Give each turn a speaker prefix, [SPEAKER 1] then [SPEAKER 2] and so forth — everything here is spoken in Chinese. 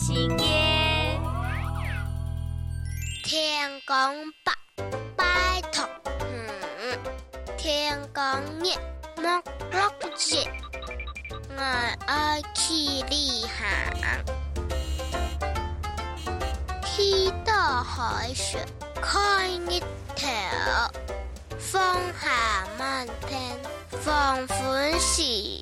[SPEAKER 1] 时间。
[SPEAKER 2] 天公伯，拜托，嗯，天公爷，莫落日，我爱去旅行。天大海水开一条，风下漫天放欢喜。